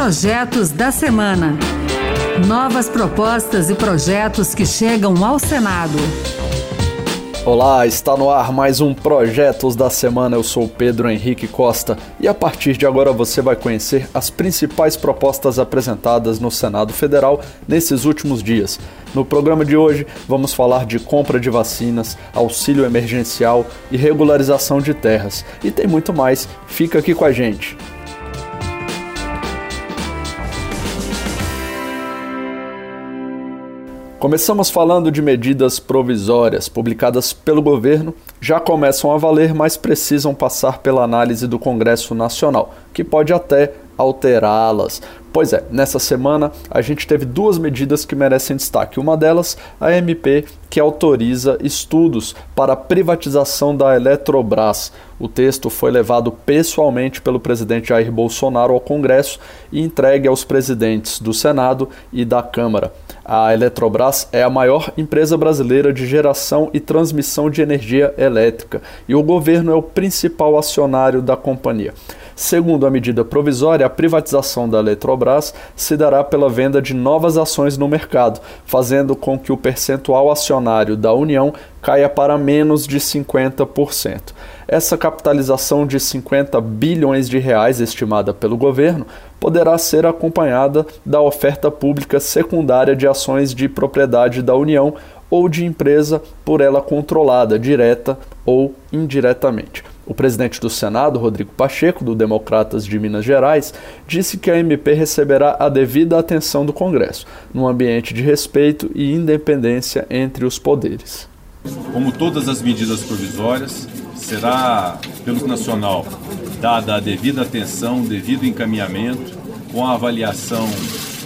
Projetos da Semana. Novas propostas e projetos que chegam ao Senado. Olá, está no ar mais um Projetos da Semana. Eu sou Pedro Henrique Costa e a partir de agora você vai conhecer as principais propostas apresentadas no Senado Federal nesses últimos dias. No programa de hoje, vamos falar de compra de vacinas, auxílio emergencial e regularização de terras. E tem muito mais. Fica aqui com a gente. Começamos falando de medidas provisórias publicadas pelo governo, já começam a valer, mas precisam passar pela análise do Congresso Nacional, que pode até alterá-las. Pois é, nessa semana a gente teve duas medidas que merecem destaque. Uma delas, a MP, que autoriza estudos para a privatização da Eletrobras. O texto foi levado pessoalmente pelo presidente Jair Bolsonaro ao Congresso e entregue aos presidentes do Senado e da Câmara. A Eletrobras é a maior empresa brasileira de geração e transmissão de energia elétrica e o governo é o principal acionário da companhia. Segundo a medida provisória, a privatização da Eletrobras se dará pela venda de novas ações no mercado, fazendo com que o percentual acionário da União caia para menos de 50%. Essa capitalização de 50 bilhões de reais estimada pelo governo poderá ser acompanhada da oferta pública secundária de ações de propriedade da União ou de empresa por ela controlada, direta ou indiretamente. O presidente do Senado, Rodrigo Pacheco, do Democratas de Minas Gerais, disse que a MP receberá a devida atenção do Congresso, num ambiente de respeito e independência entre os poderes. Como todas as medidas provisórias, será, pelo Nacional, dada a devida atenção, devido encaminhamento, com a avaliação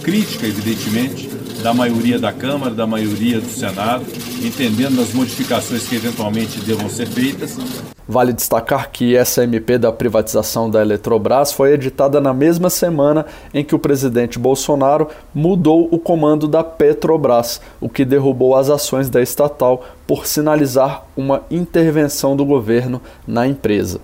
crítica, evidentemente, da maioria da Câmara, da maioria do Senado, entendendo as modificações que eventualmente devam ser feitas. Vale destacar que essa MP da privatização da Eletrobras foi editada na mesma semana em que o presidente Bolsonaro mudou o comando da Petrobras, o que derrubou as ações da estatal por sinalizar uma intervenção do governo na empresa.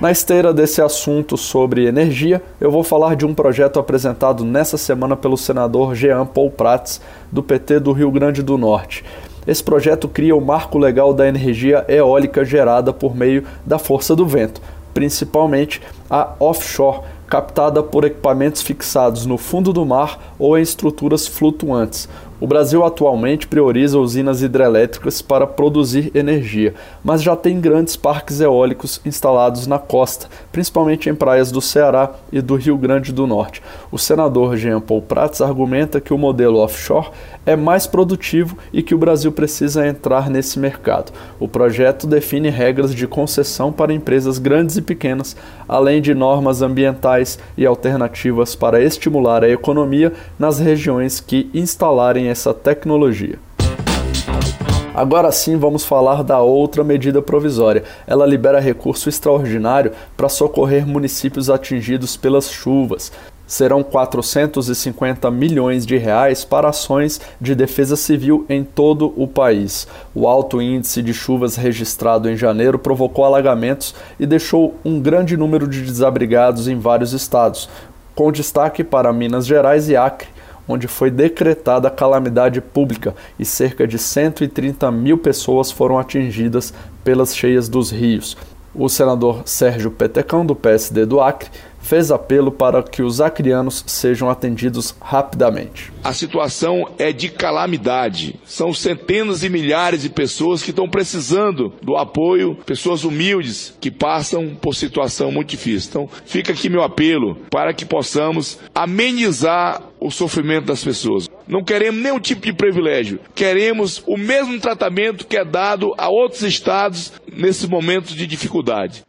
Na esteira desse assunto sobre energia, eu vou falar de um projeto apresentado nessa semana pelo senador Jean Paul Prats, do PT do Rio Grande do Norte. Esse projeto cria o marco legal da energia eólica gerada por meio da força do vento, principalmente a offshore, captada por equipamentos fixados no fundo do mar ou em estruturas flutuantes. O Brasil atualmente prioriza usinas hidrelétricas para produzir energia, mas já tem grandes parques eólicos instalados na costa, principalmente em praias do Ceará e do Rio Grande do Norte. O senador Jean Paul Prats argumenta que o modelo offshore é mais produtivo e que o Brasil precisa entrar nesse mercado. O projeto define regras de concessão para empresas grandes e pequenas, além de normas ambientais e alternativas para estimular a economia nas regiões que instalarem essa tecnologia. Agora sim, vamos falar da outra medida provisória. Ela libera recurso extraordinário para socorrer municípios atingidos pelas chuvas serão 450 milhões de reais para ações de defesa civil em todo o país. O alto índice de chuvas registrado em janeiro provocou alagamentos e deixou um grande número de desabrigados em vários estados, com destaque para Minas Gerais e Acre, onde foi decretada calamidade pública e cerca de 130 mil pessoas foram atingidas pelas cheias dos rios. O senador Sérgio Petecão, do PSD do Acre, fez apelo para que os acrianos sejam atendidos rapidamente. A situação é de calamidade. São centenas e milhares de pessoas que estão precisando do apoio, pessoas humildes que passam por situação muito difícil. Então, fica aqui meu apelo para que possamos amenizar o sofrimento das pessoas. Não queremos nenhum tipo de privilégio. Queremos o mesmo tratamento que é dado a outros estados nesses momentos de dificuldade.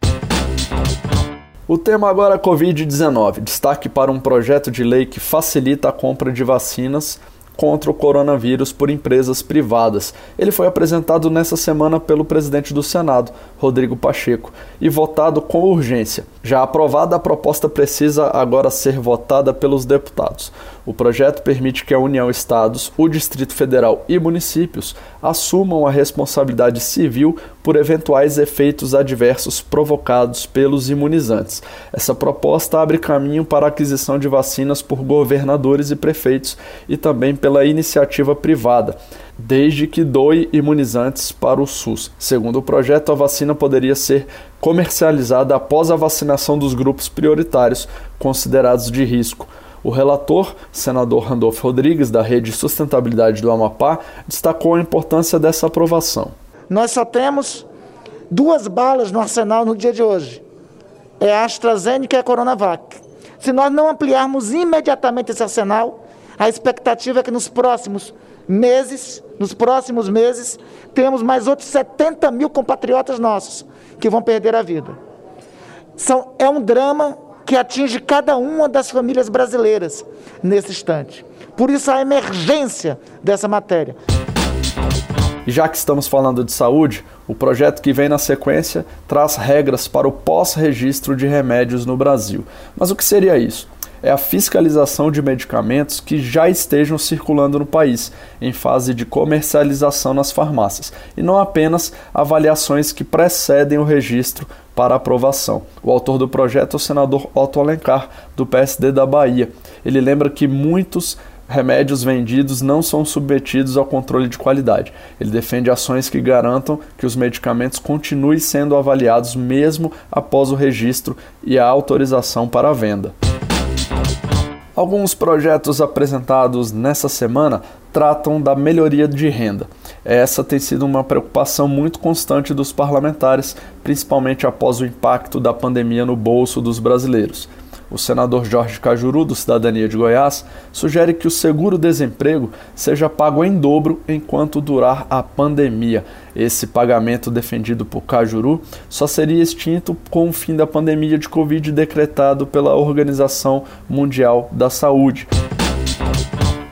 O tema agora é Covid-19. Destaque para um projeto de lei que facilita a compra de vacinas contra o coronavírus por empresas privadas. Ele foi apresentado nessa semana pelo presidente do Senado, Rodrigo Pacheco, e votado com urgência. Já aprovada, a proposta precisa agora ser votada pelos deputados. O projeto permite que a União, Estados, o Distrito Federal e municípios assumam a responsabilidade civil por eventuais efeitos adversos provocados pelos imunizantes. Essa proposta abre caminho para a aquisição de vacinas por governadores e prefeitos e também pela iniciativa privada desde que doe imunizantes para o SUS. Segundo o projeto, a vacina poderia ser comercializada após a vacinação dos grupos prioritários considerados de risco. O relator, senador Randolfo Rodrigues, da Rede Sustentabilidade do Amapá, destacou a importância dessa aprovação. Nós só temos duas balas no arsenal no dia de hoje. É a AstraZeneca e a Coronavac. Se nós não ampliarmos imediatamente esse arsenal, a expectativa é que nos próximos meses, nos próximos meses, temos mais outros 70 mil compatriotas nossos que vão perder a vida. São, é um drama que atinge cada uma das famílias brasileiras nesse instante. Por isso a emergência dessa matéria. E já que estamos falando de saúde, o projeto que vem na sequência traz regras para o pós-registro de remédios no Brasil. Mas o que seria isso? É a fiscalização de medicamentos que já estejam circulando no país, em fase de comercialização nas farmácias, e não apenas avaliações que precedem o registro para aprovação. O autor do projeto é o senador Otto Alencar, do PSD da Bahia. Ele lembra que muitos remédios vendidos não são submetidos ao controle de qualidade. Ele defende ações que garantam que os medicamentos continuem sendo avaliados mesmo após o registro e a autorização para a venda. Alguns projetos apresentados nessa semana tratam da melhoria de renda. Essa tem sido uma preocupação muito constante dos parlamentares, principalmente após o impacto da pandemia no bolso dos brasileiros. O senador Jorge Cajuru, do Cidadania de Goiás, sugere que o seguro-desemprego seja pago em dobro enquanto durar a pandemia. Esse pagamento defendido por Cajuru só seria extinto com o fim da pandemia de Covid decretado pela Organização Mundial da Saúde.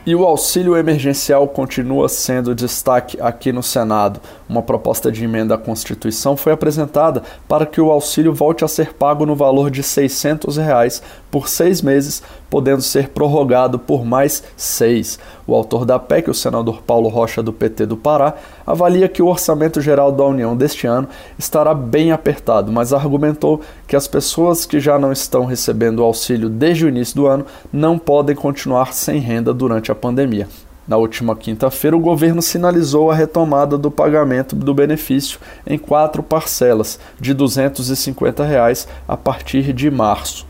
E o auxílio emergencial continua sendo destaque aqui no Senado. Uma proposta de emenda à Constituição foi apresentada para que o auxílio volte a ser pago no valor de 600 reais por seis meses, podendo ser prorrogado por mais seis. O autor da PEC, o senador Paulo Rocha, do PT do Pará, avalia que o orçamento geral da União deste ano estará bem apertado, mas argumentou que as pessoas que já não estão recebendo o auxílio desde o início do ano não podem continuar sem renda durante a pandemia. Na última quinta-feira, o governo sinalizou a retomada do pagamento do benefício em quatro parcelas de 250 reais a partir de março.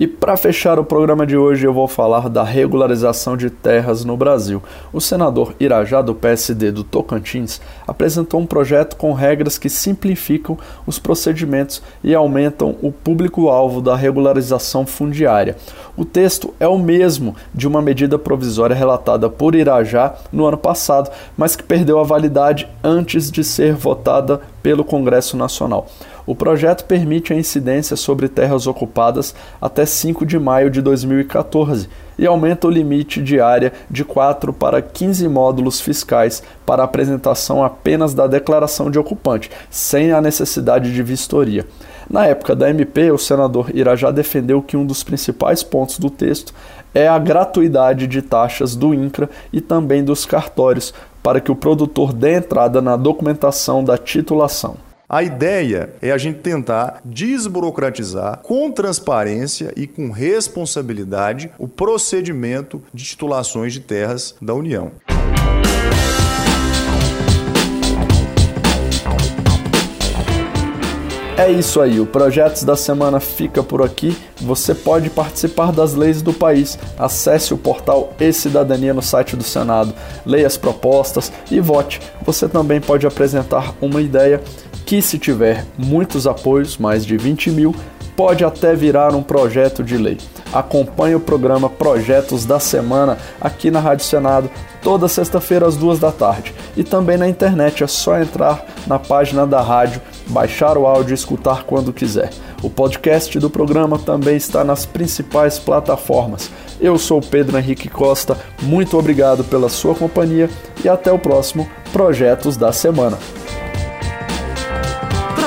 E para fechar o programa de hoje, eu vou falar da regularização de terras no Brasil. O senador Irajá, do PSD do Tocantins, apresentou um projeto com regras que simplificam os procedimentos e aumentam o público-alvo da regularização fundiária. O texto é o mesmo de uma medida provisória relatada por Irajá no ano passado, mas que perdeu a validade antes de ser votada pelo Congresso Nacional. O projeto permite a incidência sobre terras ocupadas até 5 de maio de 2014 e aumenta o limite de área de 4 para 15 módulos fiscais para apresentação apenas da declaração de ocupante, sem a necessidade de vistoria. Na época da MP, o senador Irajá defendeu que um dos principais pontos do texto é a gratuidade de taxas do INCRA e também dos cartórios, para que o produtor dê entrada na documentação da titulação. A ideia é a gente tentar desburocratizar com transparência e com responsabilidade o procedimento de titulações de terras da União. É isso aí, o Projetos da Semana fica por aqui. Você pode participar das leis do país. Acesse o portal E-Cidadania no site do Senado, leia as propostas e vote. Você também pode apresentar uma ideia que, se tiver muitos apoios, mais de 20 mil, pode até virar um projeto de lei. Acompanhe o programa Projetos da Semana aqui na Rádio Senado, toda sexta-feira às duas da tarde. E também na internet, é só entrar na página da rádio, baixar o áudio e escutar quando quiser. O podcast do programa também está nas principais plataformas. Eu sou Pedro Henrique Costa, muito obrigado pela sua companhia e até o próximo Projetos da Semana.